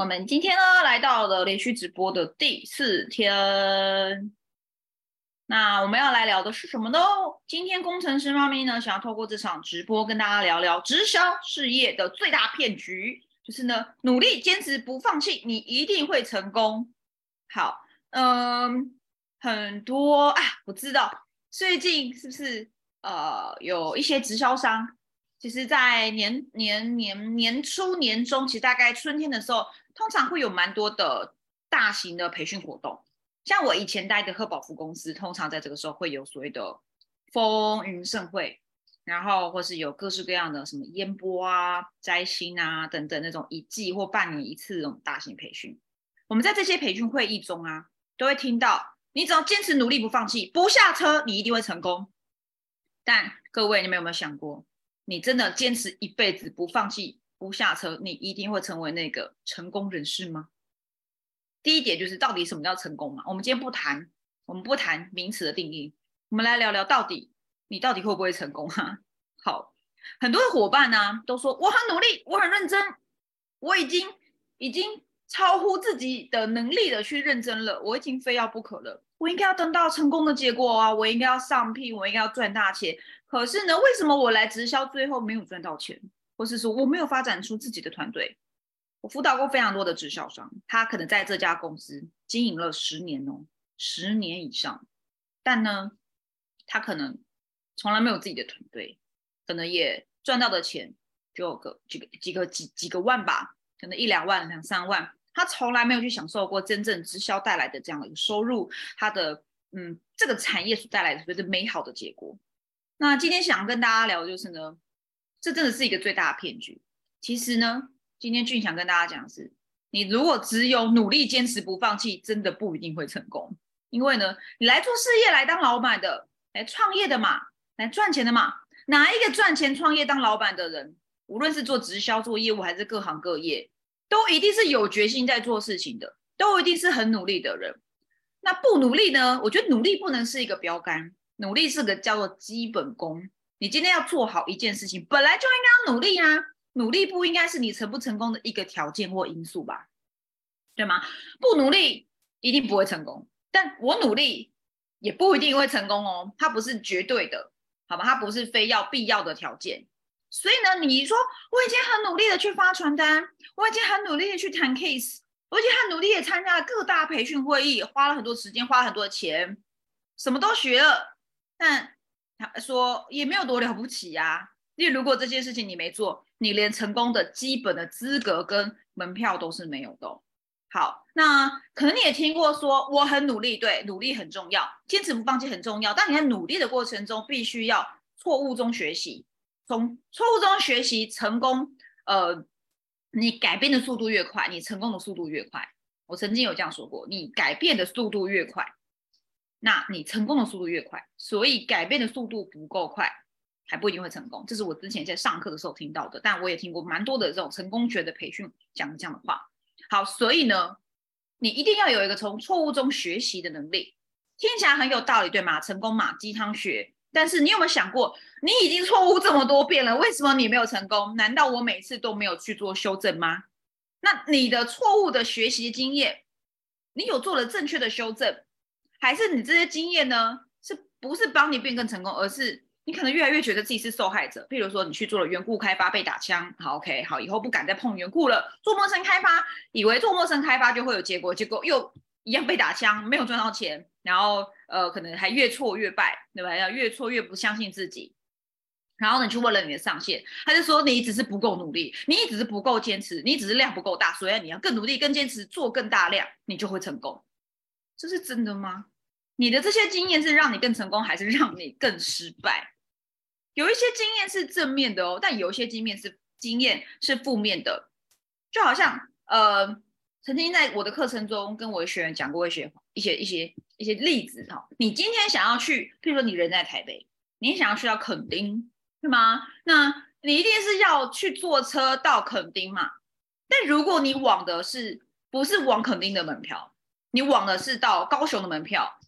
我们今天呢来到了连续直播的第四天，那我们要来聊的是什么呢？今天工程师妈咪呢想要透过这场直播跟大家聊聊直销事业的最大骗局，就是呢努力坚持不放弃，你一定会成功。好，嗯，很多啊，我知道最近是不是呃有一些直销商，其实，在年年年年初年中，其实大概春天的时候。通常会有蛮多的大型的培训活动，像我以前待的贺宝福公司，通常在这个时候会有所谓的风云盛会，然后或是有各式各样的什么烟波啊、摘星啊等等那种一季或半年一次这种大型培训。我们在这些培训会议中啊，都会听到，你只要坚持努力不放弃，不下车，你一定会成功。但各位，你们有没有想过，你真的坚持一辈子不放弃？不下车，你一定会成为那个成功人士吗？第一点就是到底什么叫成功嘛？我们今天不谈，我们不谈名词的定义，我们来聊聊到底你到底会不会成功哈？好，很多的伙伴呢都说我很努力，我很认真，我已经已经超乎自己的能力的去认真了，我已经非要不可了，我应该要得到成功的结果啊，我应该要上聘，我应该要赚大钱。可是呢，为什么我来直销最后没有赚到钱？或是说我没有发展出自己的团队，我辅导过非常多的直销商，他可能在这家公司经营了十年哦，十年以上，但呢，他可能从来没有自己的团队，可能也赚到的钱就个几个几个几几个万吧，可能一两万两三万，他从来没有去享受过真正直销带来的这样的一个收入，他的嗯这个产业所带来的所谓的美好的结果。那今天想跟大家聊就是呢。这真的是一个最大的骗局。其实呢，今天俊想跟大家讲的是，你如果只有努力坚持不放弃，真的不一定会成功。因为呢，你来做事业、来当老板的、来创业的嘛，来赚钱的嘛，哪一个赚钱、创业、当老板的人，无论是做直销、做业务，还是各行各业，都一定是有决心在做事情的，都一定是很努力的人。那不努力呢？我觉得努力不能是一个标杆，努力是个叫做基本功。你今天要做好一件事情，本来就应该要努力啊！努力不应该是你成不成功的一个条件或因素吧？对吗？不努力一定不会成功，但我努力也不一定会成功哦。它不是绝对的，好吧？它不是非要必要的条件。所以呢，你说我已经很努力的去发传单，我已经很努力的去谈 case，我已经很努力的参加了各大培训会议，花了很多时间，花了很多钱，什么都学了，但。他说也没有多了不起呀，因为如果这些事情你没做，你连成功的基本的资格跟门票都是没有的。好，那可能你也听过说我很努力，对，努力很重要，坚持不放弃很重要。但你在努力的过程中，必须要错误中学习，从错误中学习，成功，呃，你改变的速度越快，你成功的速度越快。我曾经有这样说过，你改变的速度越快。那你成功的速度越快，所以改变的速度不够快，还不一定会成功。这是我之前在上课的时候听到的，但我也听过蛮多的这种成功学的培训讲这样的话。好，所以呢，你一定要有一个从错误中学习的能力，听起来很有道理，对吗？成功嘛，鸡汤学。但是你有没有想过，你已经错误这么多遍了，为什么你没有成功？难道我每次都没有去做修正吗？那你的错误的学习经验，你有做了正确的修正？还是你这些经验呢，是不是帮你变更成功，而是你可能越来越觉得自己是受害者？譬如说，你去做了缘故开发被打枪，好，OK，好，以后不敢再碰缘故了。做陌生开发，以为做陌生开发就会有结果，结果又一样被打枪，没有赚到钱，然后呃，可能还越挫越败，对吧？要越挫越不相信自己。然后你去问了你的上线，他就说你只是不够努力，你只是不够坚持，你只是量不够大，所以你要更努力、更坚持，做更大量，你就会成功。这是真的吗？你的这些经验是让你更成功，还是让你更失败？有一些经验是正面的哦，但有一些经验是经验是负面的。就好像呃，曾经在我的课程中跟我的学员讲过一些一些一些一些例子哈。你今天想要去，譬如说你人在台北，你想要去到垦丁，对吗？那你一定是要去坐车到垦丁嘛？但如果你往的是不是往垦丁的门票？你往的是到高雄的门票，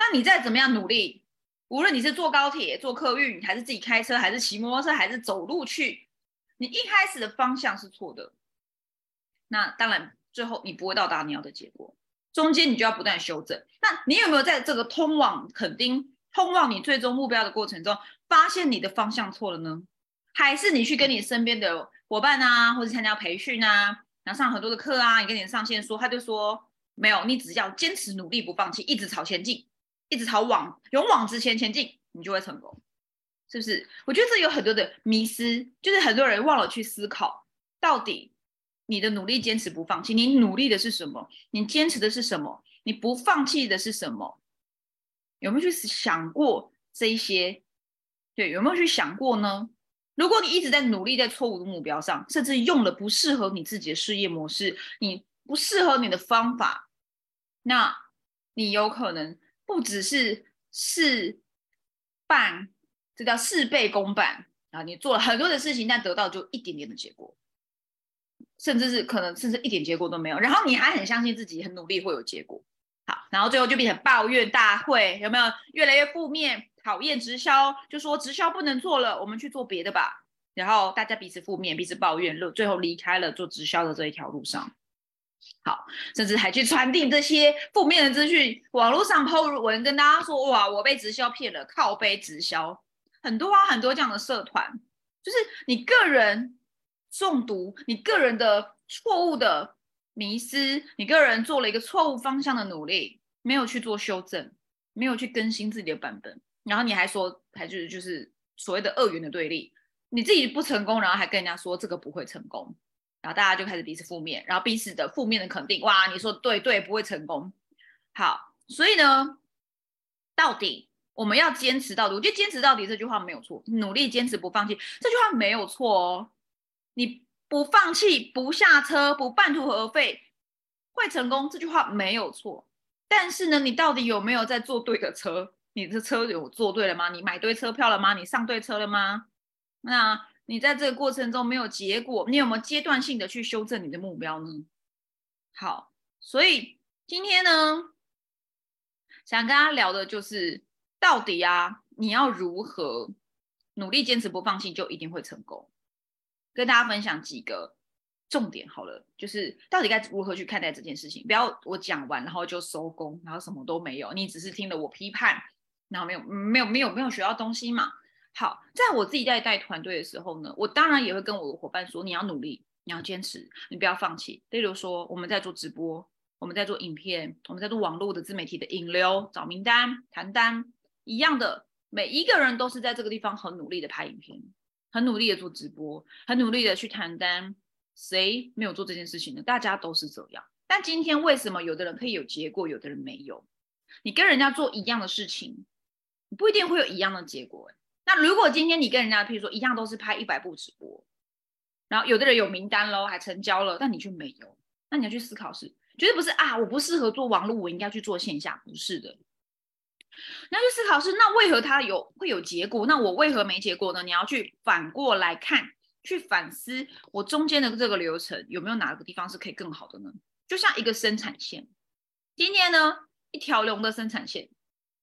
那你再怎么样努力，无论你是坐高铁、坐客运，还是自己开车，还是骑摩托车，还是走路去，你一开始的方向是错的。那当然，最后你不会到达你要的结果，中间你就要不断修正。那你有没有在这个通往肯定、通往你最终目标的过程中，发现你的方向错了呢？还是你去跟你身边的伙伴啊，或者参加培训啊，然后上很多的课啊，你跟你上线说，他就说没有，你只要坚持努力不放弃，一直朝前进，一直朝往勇往直前前进，你就会成功，是不是？我觉得这有很多的迷失，就是很多人忘了去思考，到底你的努力坚持不放弃，你努力的是什么？你坚持的是什么？你不放弃的是什么？有没有去想过这一些？对，有没有去想过呢？如果你一直在努力在错误的目标上，甚至用了不适合你自己的事业模式，你不适合你的方法，那你有可能不只是事半，这叫事倍功半啊！你做了很多的事情，但得到就一点点的结果，甚至是可能甚至一点结果都没有。然后你还很相信自己很努力会有结果，好，然后最后就变成抱怨大会，有没有越来越负面？讨厌直销，就说直销不能做了，我们去做别的吧。然后大家彼此负面，彼此抱怨，最后离开了做直销的这一条路上。好，甚至还去传递这些负面的资讯，网络上抛文跟大家说：“哇，我被直销骗了，靠背直销。”很多啊，很多这样的社团，就是你个人中毒，你个人的错误的迷失，你个人做了一个错误方向的努力，没有去做修正，没有去更新自己的版本。然后你还说，还就是就是所谓的二元的对立，你自己不成功，然后还跟人家说这个不会成功，然后大家就开始彼此负面，然后彼此的负面的肯定，哇，你说对对，不会成功。好，所以呢，到底我们要坚持到底，我觉得坚持到底这句话没有错，努力坚持不放弃这句话没有错哦，你不放弃不下车不半途而废会成功这句话没有错，但是呢，你到底有没有在坐对的车？你的车有坐对了吗？你买对车票了吗？你上对车了吗？那你在这个过程中没有结果，你有没有阶段性的去修正你的目标呢？好，所以今天呢，想跟大家聊的就是到底啊，你要如何努力坚持不放弃，就一定会成功。跟大家分享几个重点好了，就是到底该如何去看待这件事情。不要我讲完然后就收工，然后什么都没有，你只是听了我批判。然后没有没有没有没有学到东西嘛？好，在我自己在带团队的时候呢，我当然也会跟我的伙伴说，你要努力，你要坚持，你不要放弃。例如说，我们在做直播，我们在做影片，我们在做网络的自媒体的引流、找名单、谈单，一样的，每一个人都是在这个地方很努力的拍影片，很努力的做直播，很努力的去谈单。谁没有做这件事情呢？大家都是这样。但今天为什么有的人可以有结果，有的人没有？你跟人家做一样的事情。不一定会有一样的结果。那如果今天你跟人家，譬如说一样都是拍一百部直播，然后有的人有名单喽，还成交了，但你却没有，那你要去思考是，绝对不是啊，我不适合做网络，我应该去做线下，不是的。你要去思考是，那为何他有会有结果？那我为何没结果呢？你要去反过来看，去反思我中间的这个流程有没有哪个地方是可以更好的呢？就像一个生产线，今天呢一条龙的生产线。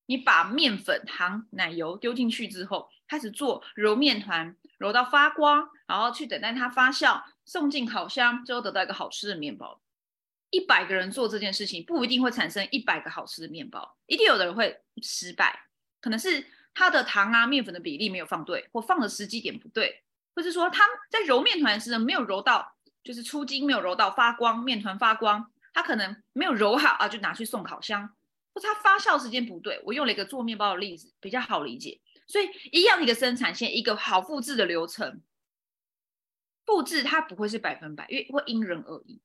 你把面粉、糖、奶油丢进去之后，开始做揉面团，揉到发光，然后去等待它发酵，送进烤箱，最后得到一个好吃的面包。一百个人做这件事情，不一定会产生一百个好吃的面包，一定有的人会失败，可能是他的糖啊、面粉的比例没有放对，或放的时机点不对，或是说他在揉面团时没有揉到，就是出筋没有揉到发光，面团发光，他可能没有揉好啊，就拿去送烤箱。它发酵时间不对，我用了一个做面包的例子比较好理解，所以一样一个生产线，一个好复制的流程，复制它不会是百分百，因为会因人而异。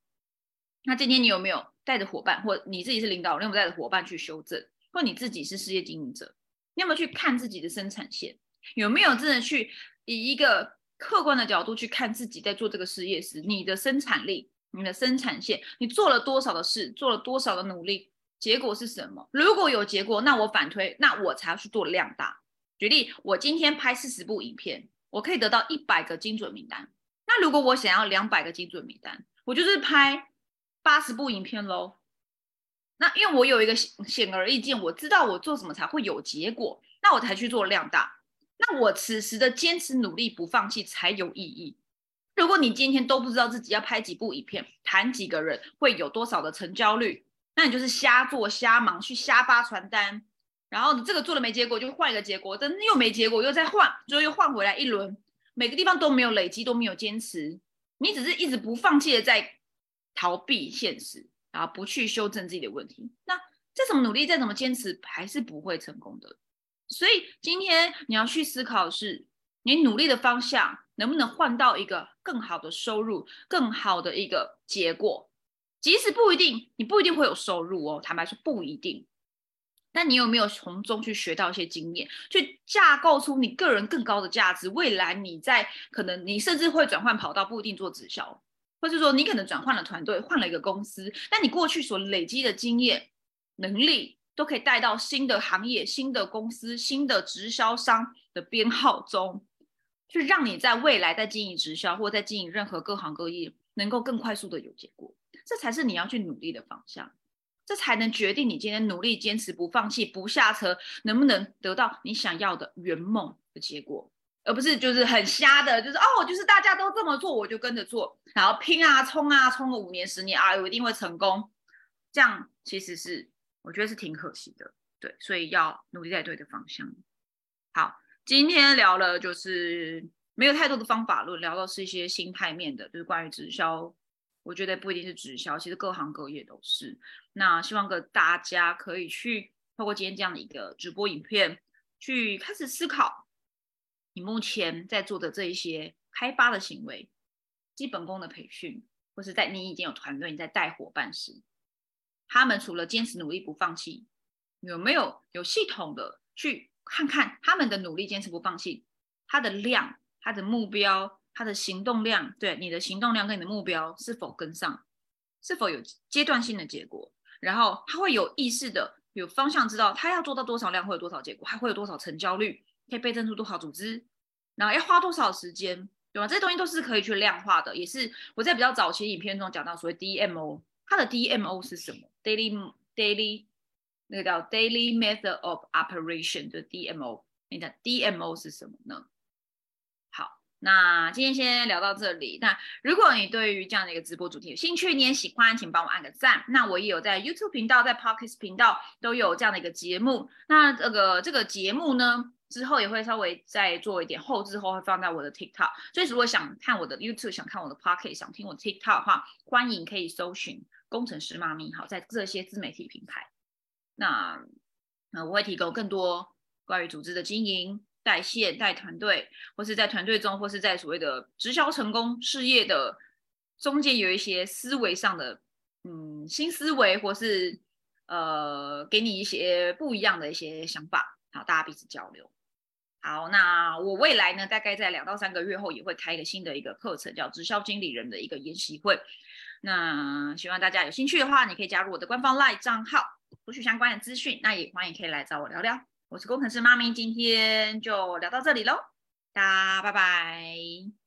那今天你有没有带着伙伴，或你自己是领导，你有没有带着伙伴去修正，或你自己是事业经营者，你有没有去看自己的生产线，有没有真的去以一个客观的角度去看自己在做这个事业时，你的生产力、你的生产线，你做了多少的事，做了多少的努力。结果是什么？如果有结果，那我反推，那我才要去做量大。举例，我今天拍四十部影片，我可以得到一百个精准名单。那如果我想要两百个精准名单，我就是拍八十部影片喽。那因为我有一个显而易见，我知道我做什么才会有结果，那我才去做量大。那我此时的坚持努力不放弃才有意义。如果你今天都不知道自己要拍几部影片，谈几个人，会有多少的成交率，那你就是瞎做瞎忙，去瞎发传单，然后你这个做了没结果，就换一个结果，真又没结果，又再换，最后又换回来一轮，每个地方都没有累积，都没有坚持，你只是一直不放弃的在逃避现实，然后不去修正自己的问题，那再怎么努力，再怎么坚持，还是不会成功的。所以今天你要去思考的是，你努力的方向能不能换到一个更好的收入、更好的一个结果？即使不一定，你不一定会有收入哦。坦白说，不一定。但你有没有从中去学到一些经验，去架构出你个人更高的价值？未来你在可能你甚至会转换跑道，不一定做直销，或是说你可能转换了团队，换了一个公司，但你过去所累积的经验、能力。都可以带到新的行业、新的公司、新的直销商的编号中，去让你在未来在经营直销或在经营任何各行各业，能够更快速的有结果。这才是你要去努力的方向，这才能决定你今天努力、坚持、不放弃、不下车，能不能得到你想要的圆梦的结果，而不是就是很瞎的，就是哦，就是大家都这么做，我就跟着做，然后拼啊、冲啊、冲个五年、十年啊，我一定会成功。这样其实是。我觉得是挺可惜的，对，所以要努力在对的方向。好，今天聊了就是没有太多的方法论，聊到是一些心态面的，就是关于直销。我觉得不一定是直销，其实各行各业都是。那希望个大家可以去透过今天这样的一个直播影片，去开始思考你目前在做的这一些开发的行为、基本功的培训，或是在你已经有团队你在带伙伴时。他们除了坚持努力不放弃，有没有有系统的去看看他们的努力坚持不放弃，他的量、他的目标、他的行动量，对你的行动量跟你的目标是否跟上，是否有阶段性的结果？然后他会有意识的、有方向，知道他要做到多少量会有多少结果，还会有多少成交率，可以倍增出多少组织，然后要花多少时间，对吧？这些东西都是可以去量化的，也是我在比较早期影片中讲到所谓 DMO。它的 DMO 是什么？Daily Daily 那个叫 Daily Method of Operation 的 DMO，你的 DMO 是什么呢？那今天先聊到这里。那如果你对于这样的一个直播主题有兴趣，你也喜欢，请帮我按个赞。那我也有在 YouTube 频道、在 Podcast 频道都有这样的一个节目。那这个这个节目呢？之后也会稍微再做一点后置后会放在我的 TikTok，所以如果想看我的 YouTube，想看我的 Pocket，想听我 TikTok 的话，欢迎可以搜寻工程师妈咪，好，在这些自媒体平台。那那我会提供更多关于组织的经营、带线、带团队，或是在团队中，或是在所谓的直销成功事业的中间有一些思维上的嗯新思维，或是呃给你一些不一样的一些想法，好，大家彼此交流。好，那我未来呢，大概在两到三个月后也会开一个新的一个课程，叫直销经理人的一个研习会。那希望大家有兴趣的话，你可以加入我的官方 LINE 账号，获取相关的资讯。那也欢迎可以来找我聊聊。我是工程师妈咪，今天就聊到这里喽，大家拜拜。